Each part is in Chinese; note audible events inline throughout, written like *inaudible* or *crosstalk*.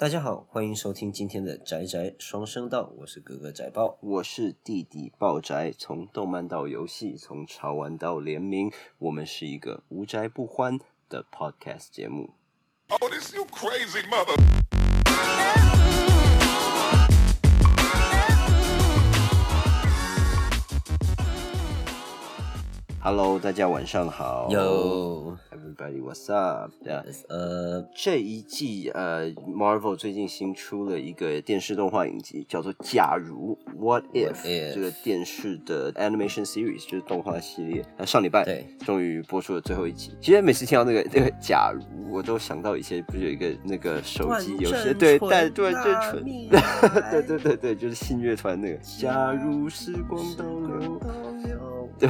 大家好，欢迎收听今天的宅宅双声道，我是哥哥宅爆。我是弟弟爆宅，从动漫到游戏，从潮玩到联名，我们是一个无宅不欢的 podcast 节目。Oh, this you crazy mother. Hello，大家晚上好。Yo Everybody, what's up？呃，这一季呃，Marvel 最近新出了一个电视动画影集，叫做《假如 What If》If 这个电视的 animation series 就是动画系列。那上礼拜对终于播出了最后一集。其实每次听到那个 *laughs* 那个假如，我都想到以前不是有一个那个手机游戏，*laughs* 对，但突然正纯，对 *laughs* 对对对，就是信乐团那个。假如时光倒流。对，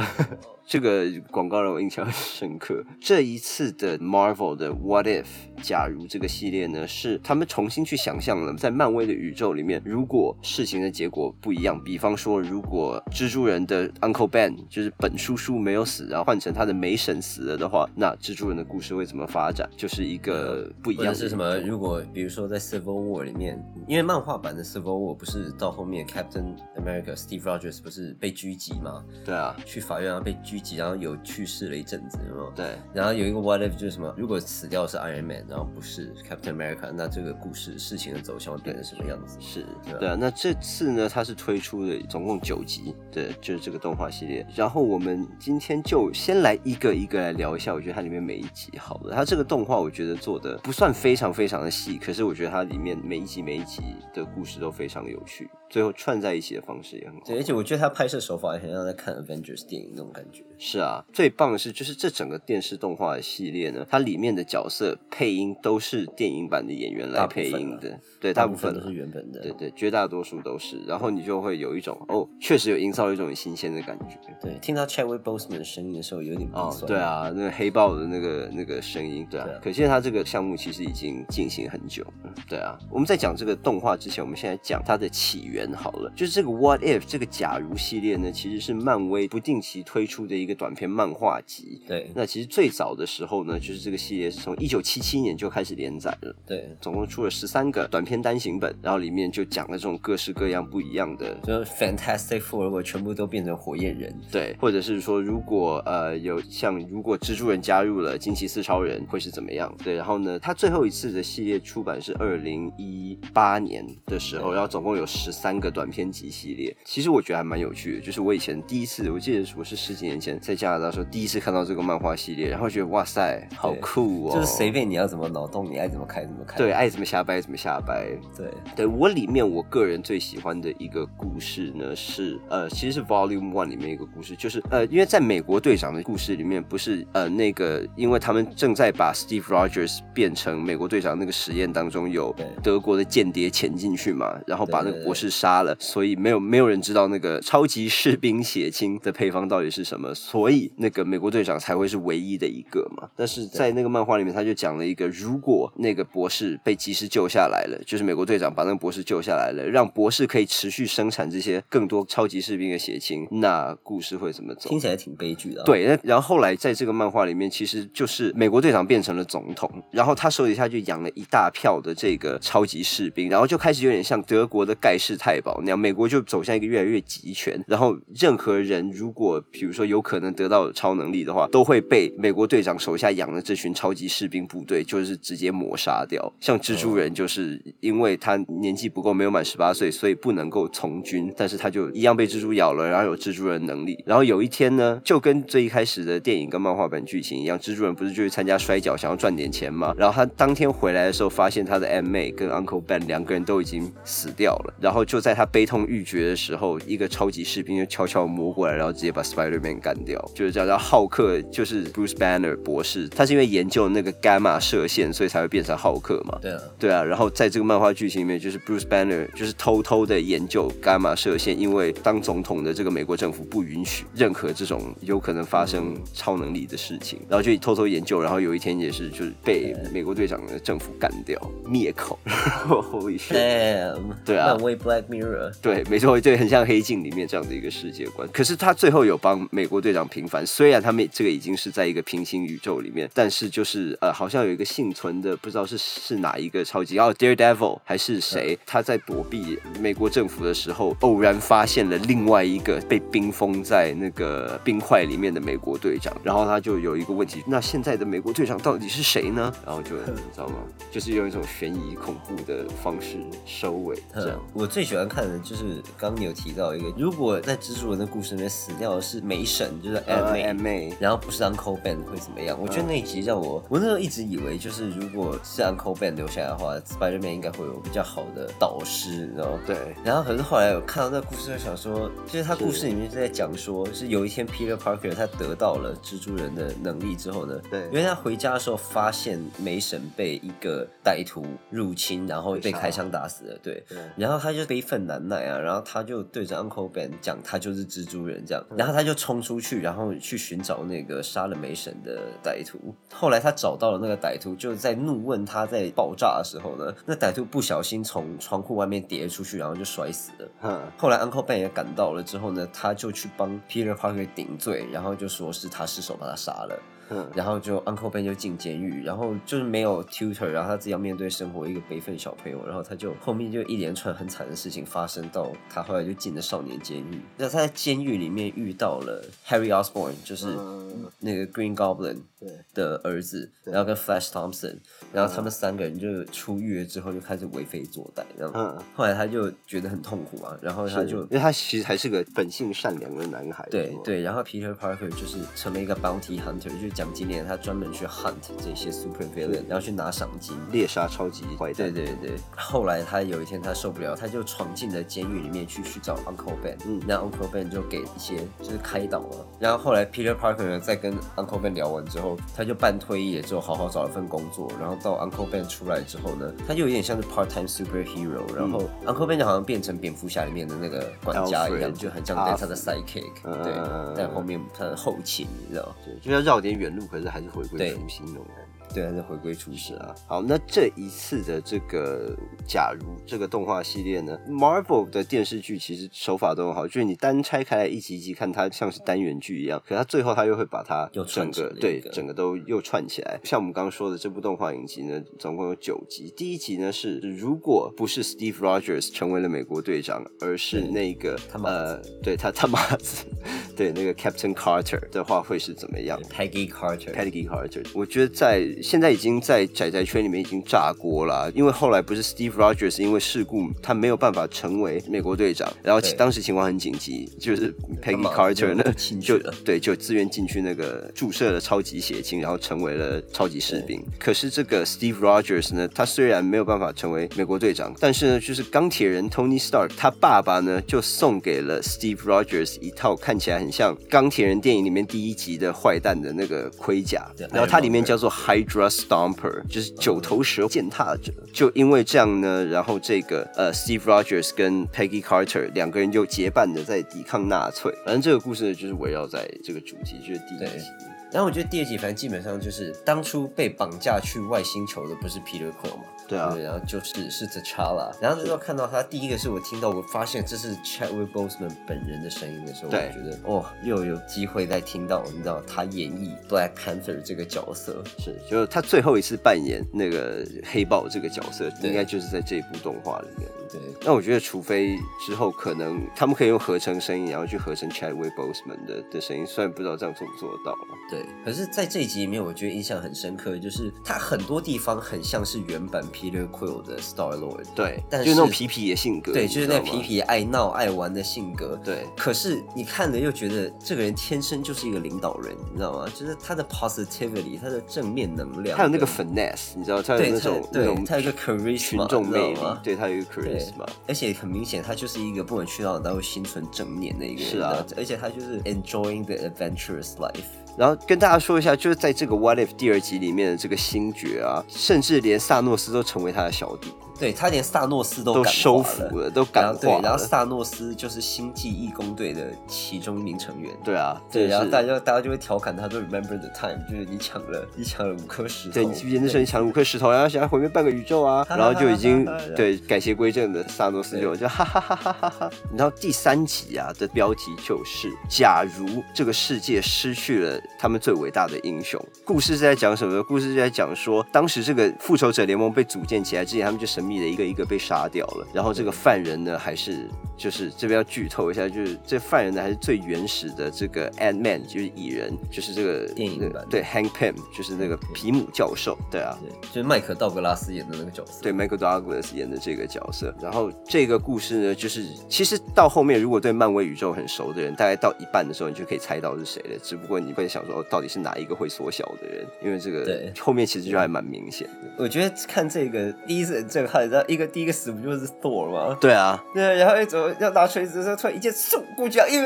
这个广告让我印象很深刻。这一次的 Marvel 的 What If 假如这个系列呢，是他们重新去想象了在漫威的宇宙里面，如果事情的结果不一样，比方说如果蜘蛛人的 Uncle Ben 就是本叔叔没有死，然后换成他的梅婶死了的话，那蜘蛛人的故事会怎么发展？就是一个不一样的是什么？如果比如说在 Civil War 里面，因为漫画版的 Civil War 不是到后面 Captain America Steve Rogers 不是被狙击吗？对啊，去法院然后被狙击，然后有去世了一阵子，有没有？对。然后有一个 What if 就是什么？如果死掉是 Iron Man，然后不是 Captain America，那这个故事事情的走向会变成什么样子？是对啊对啊，那这次呢，它是推出了总共九集的，就是这个动画系列。然后我们今天就先来一个一个来聊一下，我觉得它里面每一集好了。它这个动画我觉得做的不算非常非常的细，可是我觉得它里面每一集每一集的故事都非常有趣，最后串在一起的方式也很好。对，而且我觉得他拍摄手法也很像在看 Avengers 电影那种感觉。是啊，最棒的是，就是这整个电视动画的系列呢，它里面的角色配音都是电影版的演员来配音的，对，大部分都是原本的。对对，绝大多数都是，然后你就会有一种哦，确实有营造一种新鲜的感觉。对，听到 Chadwick Boseman 的声音的时候，有点鼻哦，对，啊，那个黑豹的那个那个声音，对啊，对啊可见他这个项目其实已经进行很久了，对啊。我们在讲这个动画之前，我们现在讲它的起源好了，就是这个 What If 这个假如系列呢，其实是漫威不定期推出的一个短篇漫画集。对那其实最早的时候呢，就是这个系列是从一九七七年就开始连载了。对，总共出了十三个短篇单行本，然后里面就讲了这种各式各样不一样的就是 Fantastic Four 如果全部都变成火焰人，对，或者是说，如果呃有像如果蜘蛛人加入了惊奇四超人会是怎么样？对，然后呢，他最后一次的系列出版是二零一八年的时候，然后总共有十三个短篇集系列。其实我觉得还蛮有趣的，就是我以前第一次，我记得我是十几年前在加拿大的时候第一次看到这个漫画系列，然后觉得哇塞，好酷哦！就是随便你要怎么脑洞，你爱怎么开怎么开。对，爱怎么瞎掰怎么瞎掰。对对我里面我个人最喜欢的一个故事呢是呃，其实是 Volume One 里面一个故事，就是呃，因为在美国队长的故事里面，不是呃那个，因为他们正在把 Steve Rogers 变成美国队长那个实验当中有德国的间谍潜进去嘛，然后把那个博士杀了，所以没有没有人知道那个超级士兵血清的配方到底是什么，所以那个美国队长才会是唯一的一个嘛。但是在那个漫画里面，他就讲了一个，如果那个博士被及时救下来了，就是美国队长把那个博士救下来了，让博士可以持续生产这些更多超级士兵的血清，那故事会怎么走？听起来挺悲剧的、对，那然后后来在这个漫画里面，其实就是美国队长变成了总统，然后他手底下就养了一大票的这个超级士兵，然后就开始有点像德国的盖世太保那样，美国就走向一个越来越集权，然后任何人如果比如说有可可能得到超能力的话，都会被美国队长手下养的这群超级士兵部队就是直接抹杀掉。像蜘蛛人就是因为他年纪不够，没有满十八岁，所以不能够从军，但是他就一样被蜘蛛咬了，然后有蜘蛛人能力。然后有一天呢，就跟最一开始的电影跟漫画版剧情一样，蜘蛛人不是就去参加摔跤，想要赚点钱嘛？然后他当天回来的时候，发现他的 M 妹跟 Uncle Ben 两个人都已经死掉了。然后就在他悲痛欲绝的时候，一个超级士兵就悄悄摸过来，然后直接把 Spider Man 干掉，就是叫叫。浩克就是 Bruce Banner 博士，他是因为研究那个伽马射线，所以才会变成浩克嘛。对啊，对啊，然后在这个漫画剧情里面，就是 Bruce Banner 就是偷偷的研究伽马射线，因为当总统的这个美国政府不允许任何这种有可能发生超能力的事情，然后就偷偷研究，然后有一天也是就是被美国队长的政府干掉灭口，然 *laughs* 后 Holy 对啊漫威 Black Mirror，对，没错，对，很像黑镜里面这样的一个世界观。可是他最后有帮美国队长平凡，虽然他们这个已经是在一个平行宇宙里面，但是就是呃，好像有一个幸存的，不知道是是哪一个超级哦，Daredevil 还是谁，他在躲避美国政府的时候，偶然发现了另外一个被冰封在那个冰块里面的美国队长，然后他就有一个问题，那现在的美国队长到底是谁呢？*laughs* 然后就你知道吗？就是用一种悬疑恐怖的方式收尾，这样嗯。*laughs* 我最喜欢看的就是刚刚你有提到一个，如果在蜘蛛人的故事里面死掉的是梅婶，就是呃 May，、，M A，然后不是 Uncle Ben 会怎么样？我觉得那一集让我，我那时候一直以为就是如果是 Uncle Ben 留下来的话，Spider-Man 应该会有比较好的导师，你知道吗？对，然后可是后来我看到那个故事，就想说，就是他故事里面是在讲说，是有一天 Peter Parker 他得到了蜘蛛人的能力之后呢，对。因为他回家的时候发现梅婶被一个歹徒入侵，然后被开枪打死了，对，对。然后他就悲愤难耐啊，然后他就对着 Uncle Ben 讲他就是蜘蛛人这样，嗯然后他就冲出去，然后去寻找那个杀了梅婶的歹徒。后来他找到了那个歹徒，就在怒问他在爆炸的时候呢，那歹徒不小心从窗户外面跌出去，然后就摔死了。哼，后来 Uncle Ben 也赶到了之后呢，他就去帮 Peter Parker 顶罪，然后就说是他失手把他杀了。嗯，然后就 Uncle Ben 就进监狱，然后就是没有 tutor，然后他自己要面对生活，一个悲愤小朋友，然后他就后面就一连串很惨的事情发生，到他后来就进了少年监狱。那他在监狱里面遇到了 Harry Osborn，就是嗯。那个 Green Goblin 对。的儿子，然后跟 Flash Thompson，然后他们三个人就出狱了之后就开始为非作歹，然后嗯。后来他就觉得很痛苦啊，然后他就因为他其实还是个本性善良的男孩。对对，然后 Peter Parker 就是成了一个 bounty hunter，就是奖金链，他专门去 hunt 这些 super villain，然后去拿赏金。猎杀超级坏蛋。对对对，后来他有一天他受不了，他就闯进了监狱里面去去找 Uncle Ben，嗯，那 Uncle Ben 就给一些就是开导了。然后后来 Peter Parker 呢在跟 Uncle Ben 聊完之后，他就半退役了之后好好找了份工作，然后到 Uncle Ben 出来之后呢，他就有点像是 part time superhero，然后 Uncle Ben 就好像变成蝙蝠侠里面的那个管家一样，就很像在他的 sidekick，嗯对嗯嗯嗯，但后面他的后勤，你知道。对，就要绕点远路，可是还是回归对初心那种感觉。对，还是回归初始啊。啊，好，那这一次的这个假如这个动画系列呢，Marvel 的电视剧其实手法都很好，就是你单拆开来一集一集看，它像是单元剧一样，可它最后它又会把它又整个对整个都又串起来。像我们刚刚说的这部动画影集呢，总共有九集，第一集呢是如果不是 Steve Rogers 成为了美国队长，而是那个呃，对他他妈子，对那个 Captain Carter 的话会是怎么样？Peggy Carter，Peggy Carter，我觉得在现在已经在宅宅圈里面已经炸锅了啊，因为后来不是 Steve Rogers 因为事故他没有办法成为美国队长，然后当时情况很紧急，就是 Peggy Carter 呢就对就自愿进去那个注射了超级血清，然后成为了超级士兵。可是这个 Steve Rogers 呢，他虽然没有办法成为美国队长，但是呢，就是钢铁人 Tony Stark 他爸爸呢就送给了 Steve Rogers 一套看起来很像钢铁人电影里面第一集的坏蛋的那个盔甲，然后它里面叫做 Hydra Stomper，就是九头蛇践踏者。就因为这样呢，然后这个呃 Steve Rogers 跟 Peggy Carter 两个人就结伴的在抵抗纳粹。反正这个故事呢，就是围绕在这个主题，就是第一集。然后我觉得第二集反正基本上就是当初被绑架去外星球的不是 Peter Quill 嘛，对啊。然后就是是 T'Challa，然后那时候看到他第一个是我听到我发现这是 Chadwick Boseman 本人的声音的时候，我觉得哦又有机会再听到你知道他演绎 Black Panther 这个角色，是，就是他最后一次扮演那个黑豹这个角色，应该就是在这部动画里面。对那我觉得，除非之后可能他们可以用合成声音，然后去合成 Chadwick Boseman 的的声音，虽然不知道这样做不做得到了。对。可是在这一集里面，我觉得印象很深刻，就是他很多地方很像是原版 Peter Quill 的 Star Lord，对，但就是那种是皮皮的性格，对，就是那皮。皮爱闹爱玩的性格，对可是你看了又觉得这个人天生就是一个领导人，你知道吗？就是他的 positivity，他的正面能量，他有那个跟 finesse，你知道，他有那种那对种他有一个 charisma，群众魅力你知道吗，对他有一个对 charisma。而且很明显，他就是一个不管去到哪都会心存正念的一个人。是啊而且他就是 enjoying the adventurous life，然后跟大家说一下，就是在这个 What If 第二集里面的这个星爵啊，甚至连萨诺斯都成为他的小弟。对他连萨诺斯都都收服了，都感化了。然后萨诺斯就是星际义工队的其中一名成员。对啊，对，然后大家大家就会调侃他说 “Remember the time”，就是你抢了你抢了五颗石头。对，你记不记得那时候你抢了五颗石头，然后想要毁灭半个宇宙啊，然后就已经对改邪归正的萨诺斯就就哈哈哈哈哈哈。然后第三集啊的标题就是“假如这个世界失去了他们最伟大的英雄”。故事是在讲什么呢？故事是在讲说，当时这个复仇者联盟被组建起来之前，他们就神秘的一个一个被杀掉了。然后这个犯人呢，还是就是这边要剧透一下，就是这犯人呢还是最原始的这个 Ant Man，就是蚁人，就是这个电影版对 Hank Pym，就是那个皮姆教授，对啊。对，就是麦克道格拉斯演的那个角色。对，Michael Douglas 演的这个角色。然后这个故事呢，就是其实到后面，如果对漫威宇宙很熟的人，大概到一半的时候，你就可以猜到是谁了。只不过你会想说，哦，到底是哪一个会缩小的人？因为这个对后面其实就还蛮明显的。我觉得看这个第一次很震撼，然后一个第一个死不就是 Thor 吗？对啊，对，然后一走要拿锤子的时候，突然一剑嗖过去，因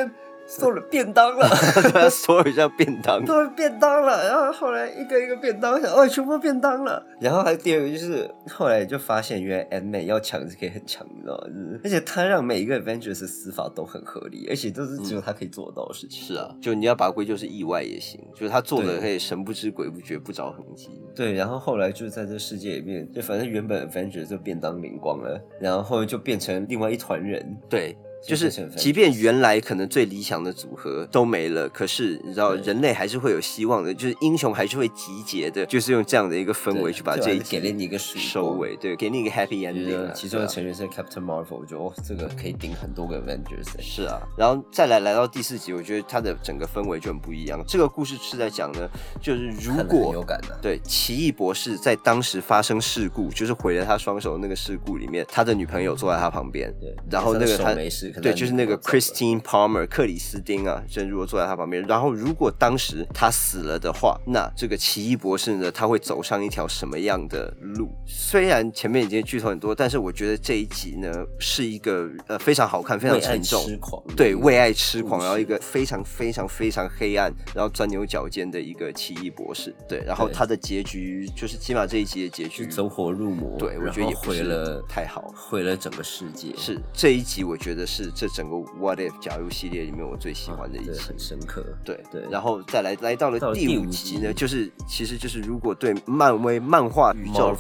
为 Thor 便当了。*laughs* 对啊，所有像便当。做了便当了，然后后来一个一个便当，想哦，全部便当了。然后还有第二个就是后来就发现，原来 Ant Man 要抢是可以很强，你知道吗？就是而且他让每一个 Avengers 的死法都很合理，而且都是只有他可以做得到的事情。是啊，就你要把它归咎是意外也行，就是他做的可以神不知鬼不觉，不着痕迹。对，然后后来就在这世界里面，就反正原本 Avengers 就便当灵光了，然后后来就变成另外一团人。对，就就是是即便原来可能最理想的组合都没了，可是你知道，人类还是会有希望的，就是英雄还是会集结的，就是用这样的一个氛围去把这给了你一个收尾，对，给你一个 happy ending 啊。其中的成员是 Captain Marvel，我觉得哦，这个可以顶很多个 Avengers 欸。是啊，然后再来来到第四集，我觉得它的整个氛围就很不一样。这个故事是在讲呢，就是如果感的、对奇异博士在当时发生事故，就是毁了他双手的那个事故里面，他的女朋友坐在他旁边，对，然后那个他手没事，可对，就是那个 Christine Palmer 克里斯汀啊，正如果坐在他旁边。然后如果当时他死了的话，那这个奇异博士呢，他会走上一条什么样的路？虽然前面已经剧透很多，但是我觉得这一集呢是一个呃非常好看、非常为爱沉重。痴狂，对，为爱痴狂，然后一个非常非常非常黑暗，然后钻牛角尖的一个奇异博士。对，然后他的结局就是起码这一集的结局，走火入魔，对我觉得也毁了太好。毁了整个世界，是这一集，我觉得是这整个 What If 假如系列里面我最喜欢的一对，集。很深刻，对对然后再来来到了第五五集呢，集就是其实就是如果对漫威漫画宇宙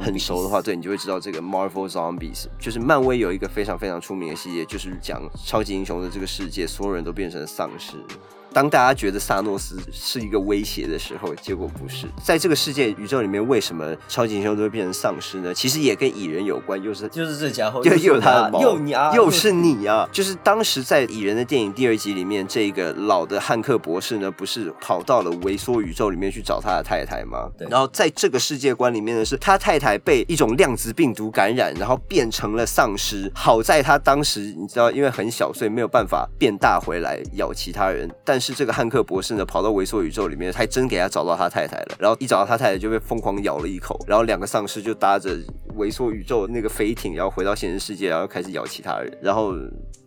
很熟的话，对你就会知道这个 Marvel Zombies 就是漫威有一个非常非常出名的系列，就是讲超级英雄的这个世界，所有人都变成丧尸。当大家觉得萨诺斯是一个威胁的时候，结果不是。在这个世界宇宙里面，为什么超级英雄都会变成丧尸呢？其实也跟蚁人有关，又是就是这家伙，又又有他的毛，又你啊，又是你啊！就是当时在蚁人的电影第二集里面，这个老的汉克博士呢，不是跑到了微缩宇宙里面去找他的太太吗？对然后在这个世界观里面呢，是他太太被一种量子病毒感染，然后变成了丧尸。好在他当时你知道，因为很小，所以没有办法变大回来咬其他人。但是这个汉克博士呢，跑到猥琐宇宙里面，还真给他找到他太太了。然后一找到他太太，就被疯狂咬了一口，然后两个丧尸就搭着猥琐宇宙那个飞艇，然后回到现实世界，然后开始咬其他人。然后，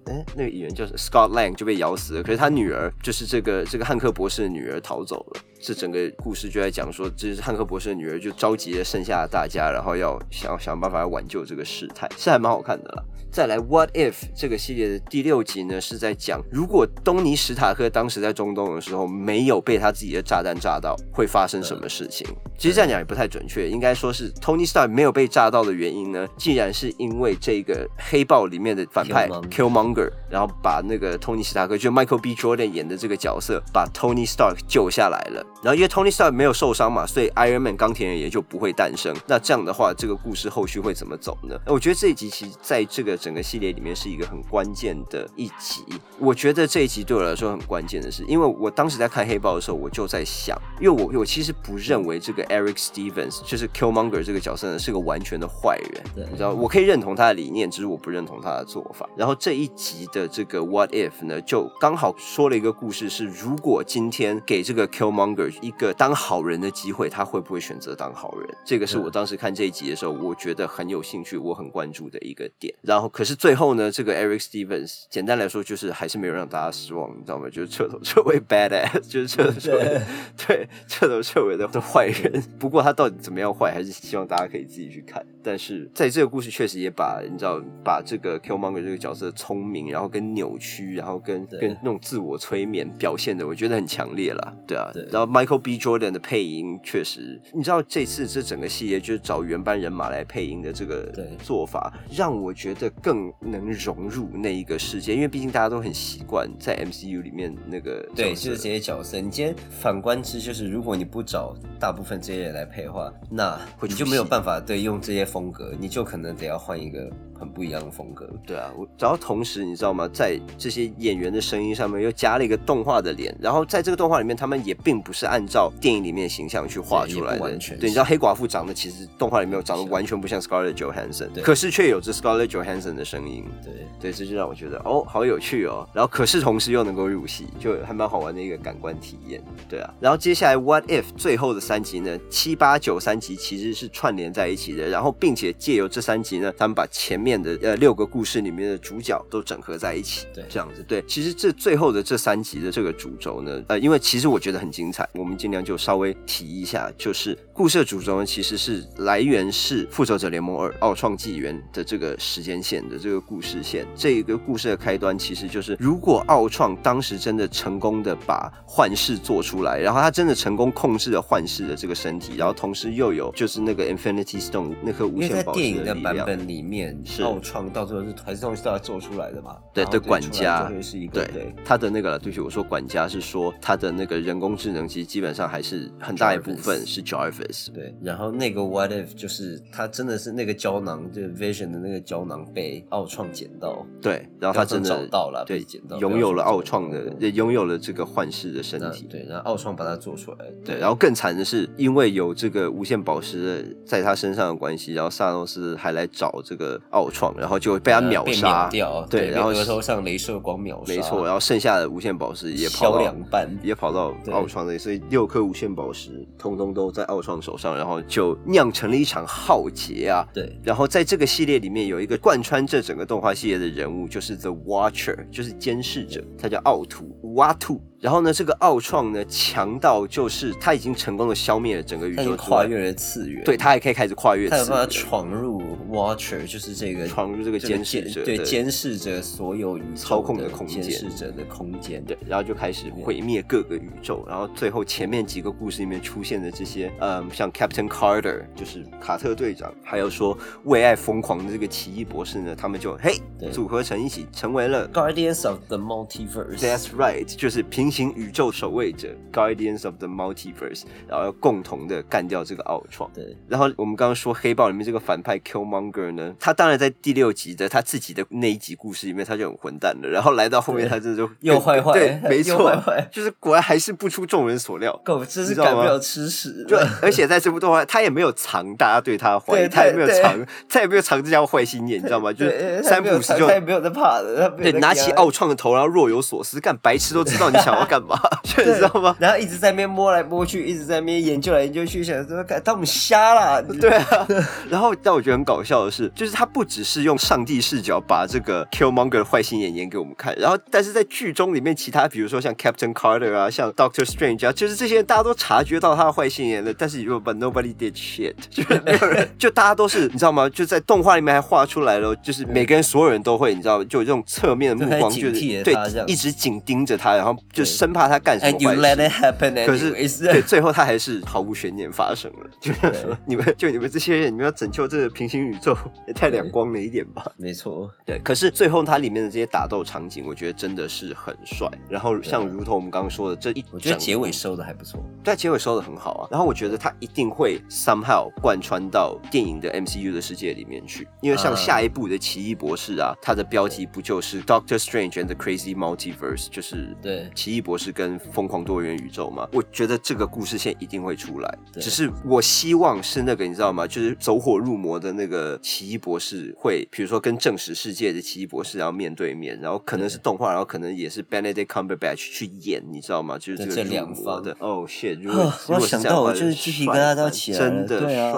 哎，那个演员叫 Scott Lang 就被咬死了，可是他女儿就是这个这个汉克博士的女儿逃走了。这整个故事就在讲说，这是汉克博士的女儿就召集了剩下的大家，然后要想想办法要挽救这个事态，是还蛮好看的啦。再来，What If 这个系列的第六集呢，是在讲如果东尼史塔克当时在中东的时候没有被他自己的炸弹炸到，会发生什么事情？其实这样讲也不太准确，应该说是 Tony Stark 没有被炸到的原因呢，既然是因为这个黑豹里面的反派 Killmonger Killmonger，然后把那个 Tony 史塔克，就 Michael B. Jordan 演的这个角色，把 Tony Stark 救下来了。然后因为 Tony Stark 没有受伤嘛，所以 Iron Man 钢铁人也就不会诞生。那这样的话，这个故事后续会怎么走呢？我觉得这一集其实在这个整个系列里面是一个很关键的一集。我觉得这一集对我来说很关键的是，因为我当时在看黑豹的时候，我就在想，因为我我其实不认为这个 Eric Stevens 就是 Killmonger 这个角色呢是个完全的坏人，对你知道，我可以认同他的理念，只是我不认同他的做法。然后这一集的这个 What If 呢，就刚好说了一个故事，是如果今天给这个 Killmonger 一个当好人的机会，他会不会选择当好人？这个是我当时看这一集的时候，我觉得很有兴趣，我很关注的一个点。然后，可是最后呢，这个 Eric Stevens 简单来说就是还是没有让大家失望，你知道吗？就是彻头彻尾 bad ass，*laughs* 就是彻头彻尾对彻头彻尾的的坏人。不过他到底怎么样坏，还是希望大家可以自己去看。但是在这个故事确实也把你知道把这个 Killmonger 这个角色聪明，然后跟扭曲，然后跟跟那种自我催眠表现的，我觉得很强烈了。对啊，然后 Michael B. Jordan 的配音确实，你知道这次这整个系列就是找原班人马来配音的这个做法，让我觉得更能融入那一个世界，因为毕竟大家都很习惯在 MCU 里面那个对，就是这些角色。你今天反观之，就是如果你不找大部分这些人来配的话，那你就没有办法对用这些风格，你就可能得要换一个。很不一样的风格，对啊，我然后同时你知道吗，在这些演员的声音上面又加了一个动画的脸，然后在这个动画里面，他们也并不是按照电影里面形象去画出来的，完全。对，你知道黑寡妇长得其实动画里面长得完全不像 Scarlett Johansson，对，可是却有着 Scarlett Johansson 的声音，对。对，这就让我觉得哦，好有趣哦，然后可是同时又能够入戏，就还蛮好玩的一个感官体验，对啊，然后接下来 What If 最后的三集呢，七八九三集其实是串联在一起的，然后并且借由这三集呢，他们把前面的呃六个。故事里面的主角都整合在一起，对，这样子，对。其实这最后的这三集的这个主轴呢，呃，因为其实我觉得很精彩，我们尽量就稍微提一下，就是故事的主轴呢，其实是来源是《复仇者联盟二：奥创纪元》的这个时间线的这个故事线。这个故事的开端其实就是，如果奥创当时真的成功的把幻视做出来，然后他真的成功控制了幻视的这个身体，然后同时又有就是那个 Infinity Stone 那颗无限宝石的力量。电影的版本里面，奥创到最后。是还是东西都要做出来的嘛？对，对，管家。是一个对他的那个，对不起，我说管家是说他的那个人工智能，其实基本上还是很大一部分是 Jarvis。对，然后那个 What If 就是他真的是那个胶囊，就 Vision 的那个胶囊被奥创捡到，对，然后他真的找到了，对，捡到，拥有了奥创的，也拥有了这个幻视的身体，对，然后奥创把它做出来，对，然后更惨的是，因为有这个无限宝石在他身上的关系，然后萨诺斯还来找这个奥创，然后就被他秒。杀掉，对，然后额头上镭射光秒杀，没错，然后剩下的无限宝石也跑两半，也跑到奥创那里，所以六颗无限宝石通通都在奥创手上，然后就酿成了一场浩劫啊！对，然后在这个系列里面有一个贯穿这整个动画系列的人物，就是 The Watcher，就是监视者，他叫奥图瓦图。然后呢，这个奥创呢强到就是他已经成功的消灭了整个宇宙，跨越了次元，对他还可以开始跨越，他有办法闯入 Watcher，就是这个闯入这个监视者，对监视着所有宇宙操控的空间，监视者的空间，对，然后就开始毁灭各个宇宙，然后最后前面几个故事里面出现的这些，嗯，像 Captain Carter，就是卡特队长，还有说为爱疯狂的这个奇异博士呢，他们就嘿组合成一起，成为了 Guardians of the Multiverse，That's right，就是平。平行宇宙守卫者 Guardians of the Multiverse，然后要共同的干掉这个奥创。对，然后我们刚刚说黑豹里面这个反派 Killmonger 呢，他当然在第六集的他自己的那一集故事里面他就很混蛋了，然后来到后面他真的就 *laughs* 又坏坏，对，没错，就是果然还是不出众人所料，狗真是改不了吃屎。对，而且在这部动画他也没有藏大家对他怀疑，他也没有藏，他也没有藏这家坏心眼，你知道吗？就是三不五时就他也没有在怕的，对，拿起奥创的头，然后若有所思，干白痴都知道你想。要干嘛？你知道吗？然后一直在那边摸来摸去，一直在那边研究来研究去，想说看他们瞎了。*laughs* 对啊。然后但我觉得很搞笑的是，就是他不只是用上帝视角把这个 Killmonger 的坏心眼演给我们看，然后但是在剧中里面，其他比如说像 Captain Carter 啊，像 Doctor Strange 啊，就是这些人大家都察觉到他的坏心眼了，但是如果 But nobody did shit，就是没有人，就大家都是你知道吗？就在动画里面还画出来了，就是每个人所有人都会，你知道，就有这种侧面的目光，就是对，一直紧盯着他，然后就。生怕他干什么坏事，可是对最后他还是毫无悬念发生了。就是说，你 *laughs* 们就你们这些人，你们要拯救这个平行宇宙，也太两光了一点吧？没错，对。可是最后它里面的这些打斗场景，我觉得真的是很帅。然后像如同我们刚刚说的这一，我觉得结尾收的还不错，对，结尾收的很好啊。然后我觉得他一定会 somehow 贯穿到电影的 MCU 的世界里面去，因为像下一部的奇异博士啊，它的标题不就是 Doctor Strange and the Crazy Multiverse，就是对奇异。异博士跟疯狂多元宇宙嘛，我觉得这个故事线一定会出来。只是我希望是那个你知道吗？就是走火入魔的那个奇异博士会，比如说跟正史世界的奇异博士然后面对面，然后可能是动画，然后可能也是 Benedict Cumberbatch 去演，你知道吗？就是这两方的。哦、shit！如果啊如我想到我就是鸡皮疙瘩都要起来了，真的对啊。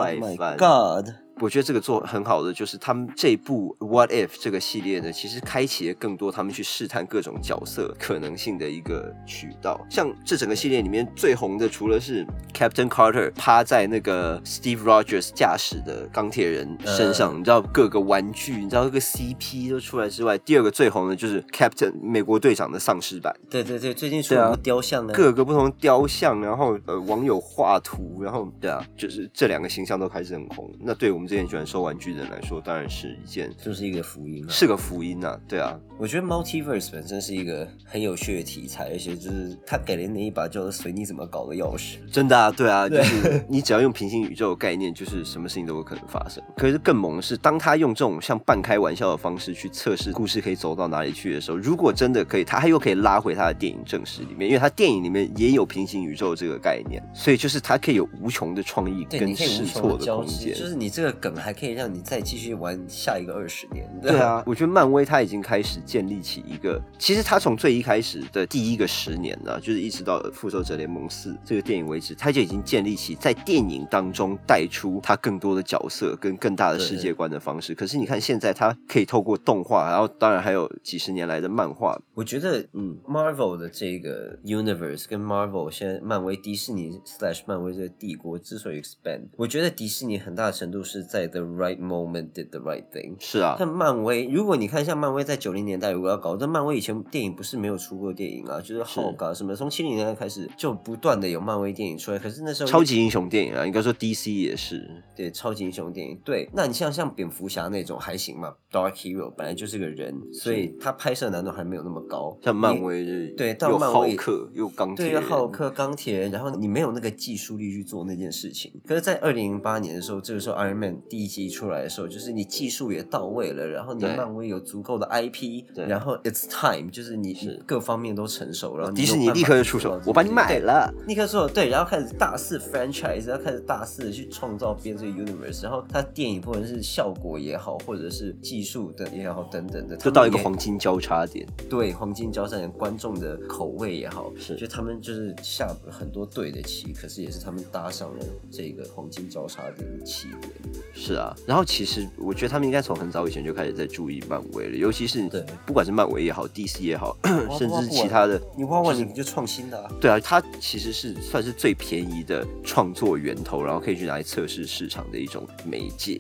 God！我觉得这个做很好的就是他们这部 What If 这个系列呢，其实开启了更多他们去试探各种角色可能性的一个渠道。像这整个系列里面最红的，除了是 Captain Carter 趴在那个 Steve Rogers 驾驶的钢铁人身上，你知道各个玩具，你知道各个 CP 都出来之外，第二个最红的就是 Captain 美国队长的丧尸版。对对对，最近出对啊了雕像呢，各个不同雕像，然后呃网友画图，然后对啊，就是这两个形象都开始很红。那对我们这些喜欢收玩具的人来说，当然是一件就是一个福音啊。是个福音啊，对啊，我觉得 multiverse 本身是一个很有趣的题材，而且就是他给了你一把叫做随你怎么搞的钥匙。真的啊，对啊，就是你只要用平行宇宙的概念，就是什么事情都有可能发生。可是更猛的是，当他用这种像半开玩笑的方式去测试故事可以走到哪里去的时候，如果真的可以，他又可以拉回他的电影正史里面，因为他电影里面也有平行宇宙这个概念，所以就是他可以有无穷的创意，跟试错的空，间。就是你这个梗还可以让你再继续玩下一个二十年。对，啊，我觉得漫威它已经开始建立起一个，其实它从最一开始的第一个十年呢，就是一直到《复仇者联盟四》这个电影为止，它就已经建立起在电影当中带出它更多的角色跟更大的世界观的方式。可是你看现在，它可以透过动画，然后当然还有几十年来的漫画，我觉得嗯，Marvel 的这个 universe 跟 Marvel 现在漫威迪士尼 slash 漫威这个帝国之所以 expand，我觉得迪士尼很大程度是在 the right moment did the right thing。是啊，但漫威，如果你看像漫威在九零年代如果要搞，但漫威以前电影不是没有出过电影啊，就是 Hulk 啊什么，从七零年代开始就不断的有漫威电影出来，可是那时候超级英雄电影啊，应该说 DC 也是。对超级英雄电影，对，那你像像蝙蝠侠那种还行嘛，Dark Hero 本来就是个人，所以他拍摄难度还没有那么高，像漫威是对到又漫威浩克又钢铁对，人，浩克、钢铁人，然后你没有那个技术力去做那件事情。可是，在二零零八年的时候，这个时候 Iron Man 第一集出来的时候，就是你技术也到位了，然后你漫威有足够的 IP，对然后 It's time，就是你是各方面都成熟，然后迪士尼立刻就出手我帮你买了。立刻说对，然后开始大肆 franchise，然后开始大肆的去创造编这个 universe，然后它电影不管是效果也好，或者是技术的也好等等的，就到一个黄金交叉点，对黄金交叉点观众的口味也好，是就他们就是下了很多对的棋，可是也是他们搭上了这个黄金交叉点的起点。是啊，然后其实我觉得他们应该从很早以前就开始在注意漫威了，尤其是对。不管是漫威也好，DC 也好，*clears throat* 甚至是其他的，你挖挖你就创新的、啊，对啊，它其实是算是最便宜的创作源头，然后可以去拿来测试市场的一种媒介。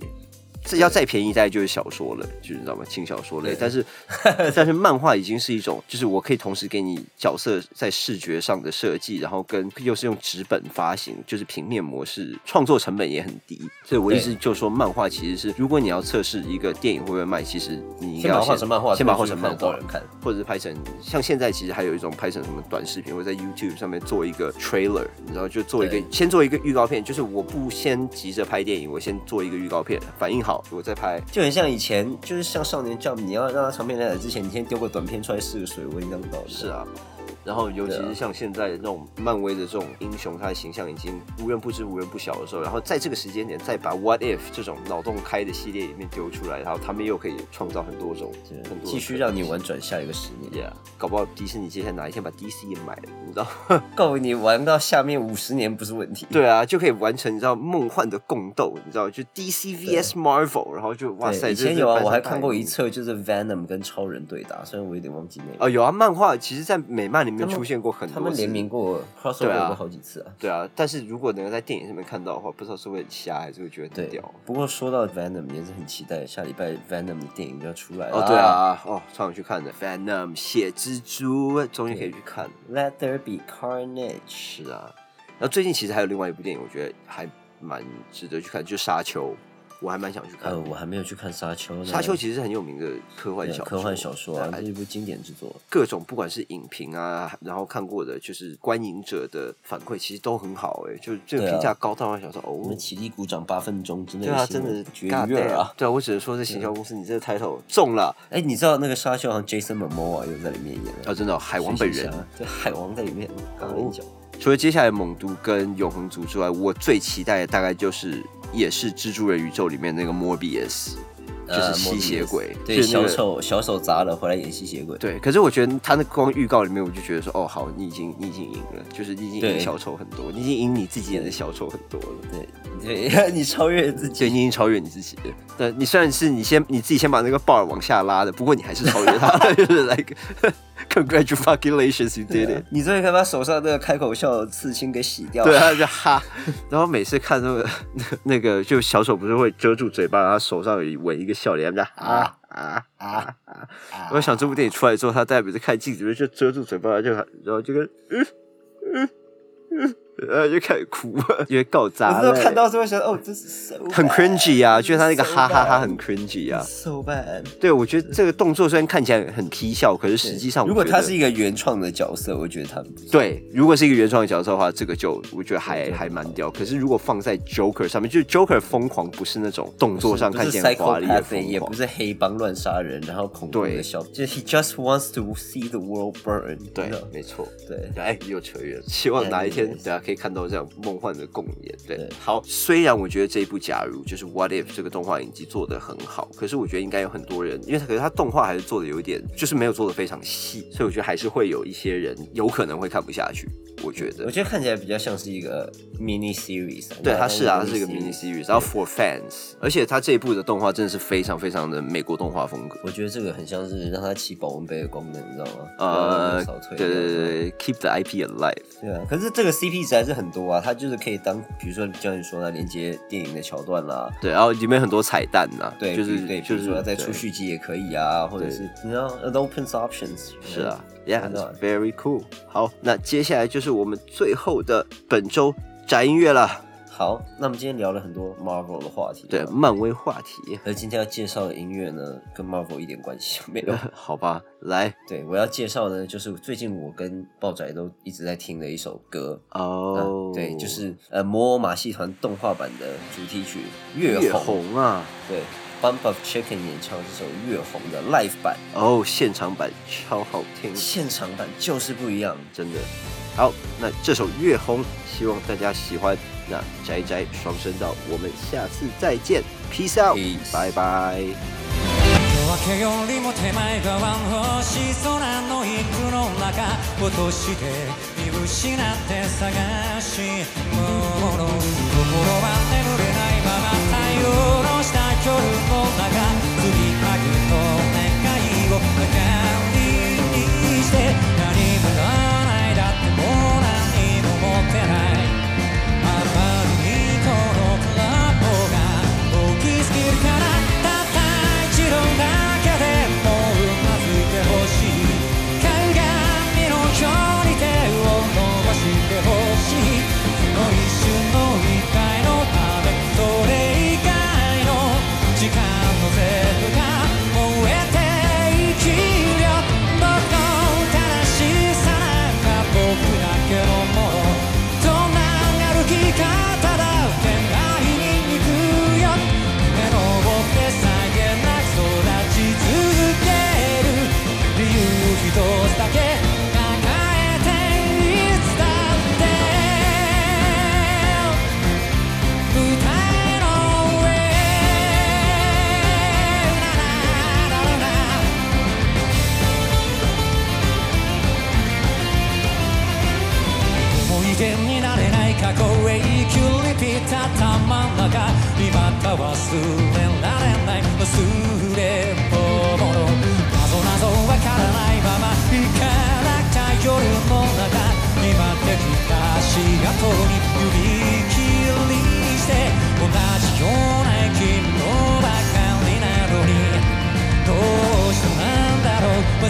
这要再便宜，大概就是小说了，就是你知道吗？轻小说类。但是，但是漫画已经是一种，就是我可以同时给你角色在视觉上的设计，然后跟又是用纸本发行，就是平面模式，创作成本也很低。所以我一直就说，漫画其实是，如果你要测试一个电影会不会卖，其实你应该先把要画成漫画，先把画成漫画多人看。或者是拍成像现在其实还有一种拍成什么短视频，或者在 YouTube 上面做一个 trailer，你知道就做一个先做一个预告片，就是我不先急着拍电影，我先做一个预告片，反应好我再拍。就很像以前，就是像少年 Jump，你要让他长篇连载之前，你先丢个短片出来试个水温，这样导的。是啊。然后，尤其是像现在这种漫威的这种英雄，他的形象已经无人不知、无人不晓的时候，然后在这个时间点再把 What If 这种脑洞开的系列里面丢出来，然后他们又可以创造很多种、很多继续让你玩转下一个十年，Yeah，搞不好迪士尼接下来哪一天把 DC 也买了，你知道？*laughs* 够你玩到下面五十年不是问题。对啊，就可以完成你知道梦幻的共斗，你知道？就 DC vs Marvel，然后就哇塞，对，以前有啊，我还看过一册，就是 Venom 跟超人对打，虽然我有点忘记那个。哦，有啊，漫画其实，在美漫里面出现过很多次，他们联名过对啊过好几次啊。对啊，但是如果能够在电影上面看到的话，不知道是会很瞎，还是会觉得很屌。，不过说到 Venom 也是很期待，下礼拜 Venom 的电影就要出来了。哦，对啊，哦，超想去看的，Venom 血蜘蛛，终于可以去看了。，Let there be carnage。是啊，然后最近其实还有另外一部电影，我觉得还蛮值得去看，就是《沙丘》。我还蛮想去看呃，。我还没有去看《沙丘》呢。沙丘其实是很有名的科幻小说科幻小说啊，对这是一部经典之作。各种不管是影评啊，然后看过的就是观影者的反馈，其实都很好哎、就这个评价高到让我想说哦我们，起立鼓掌八分钟之内，对啊，真的绝 damn 啊！对啊，我只能说这行销公司你这个 title 中了哎，你知道那个沙丘好像 Jason Momoa 又在里面演了，啊，真的哦、海王本人学。习一下，对，海王在里面。刚刚跟你讲，除了接下来猛毒跟永恒族之外，我最期待的大概就是也是蜘蛛人宇宙里面那个 Morbius，就是呃吸血鬼，对，小丑小丑砸了回来演吸血鬼。对，可是我觉得他那光预告里面，我就觉得说，哦，好，你已经你已经赢了，就是你已经赢小丑很多，你已经赢你自己演的小丑很多了。对对，*laughs* 你超越自对，己。你已经超越你自己了。对，你虽然是你先你自己先把那个 bar 往下拉的，不过你还是超越他了，*laughs* 就是 like congratulations you did it。你终于可以把手上那个开口笑的刺青给洗掉。对，他就哈，然后每次看那个那个那个，就小丑不是会遮住嘴巴，然后手上有纹一个笑脸，他啊啊啊啊！我想这部电影出来之后，他大家每次看镜子就遮住嘴巴，就然后就跟嗯嗯嗯，然后就开始哭，因为搞我砸了。真的看到之后想，哦，这是 so 很 bad cringy 啊，就是他那个哈哈哈很 cringy 啊。so bad。对，我觉得这个动作虽然看起来很踢笑，可是实际上如果他是一个原创的角色，我觉得他对，如果是一个原创的角色的话，这个就我觉得还还蛮屌。可是如果放在 Joker 上面，就是 Joker 疯狂不是那种动作上看起来华丽的疯狂也不，是黑帮乱杀人，然后恐怖对的笑，就是 he just wants to see the world burn。对没错。对，哎，又扯远了。希望哪一天可以看到这样梦幻的共演。对对，好。虽然我觉得这一部《假如》就是 What If 这个动画影集做的很好，可是我觉得应该有很多人，因为可是它动画还是做的有一点，就是没有做的非常细，所以我觉得还是会有一些人有可能会看不下去。我觉得我，觉得看起来比较像是一个 mini series 啊。对，它是啊，它它是一个 mini series，然后 for fans，而且它这一部的动画真的是非常非常的美国动画风格。我觉得这个很像是让它起保温杯的功能，你知道吗？呃。对对对对，keep the IP alive。对啊，可是这个 CP 值还是很多啊，它就是可以当，比如说像你说的连接电影的桥段啦，对，然后里面很多彩蛋呐、对，就是比对，比就是如说再出对续集也可以啊，或者是你知道 it opens options。是啊，Yeah，not？very cool。好，那接下来就是我们最后的本周宅音乐了。好，那我们今天聊了很多 Marvel 的话题，对，漫威话题，而今天要介绍的音乐呢，跟 Marvel 一点关系都没有。*laughs* 好吧，来对我要介绍的，就是最近我跟豹仔都一直在听的一首歌。哦啊，对，就是呃《摩尔马戏团》动画版的主题曲《月月》。红啊，对 ，Bump of Chicken 演唱这首《月红》的 live 版，哦，现场版超好听，现场版就是不一样。真的。好，那这首《月红》，希望大家喜欢。那宅宅双声道，我们下次再见，peace out， Peace 拜拜。夜明けよりも手前側の星空の幾の中落として見失って探し物心は眠れないまま太陽 の下夜の中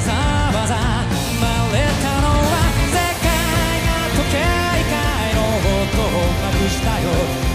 わざわ生まれたのは世界が時計以外の音を隠したよ。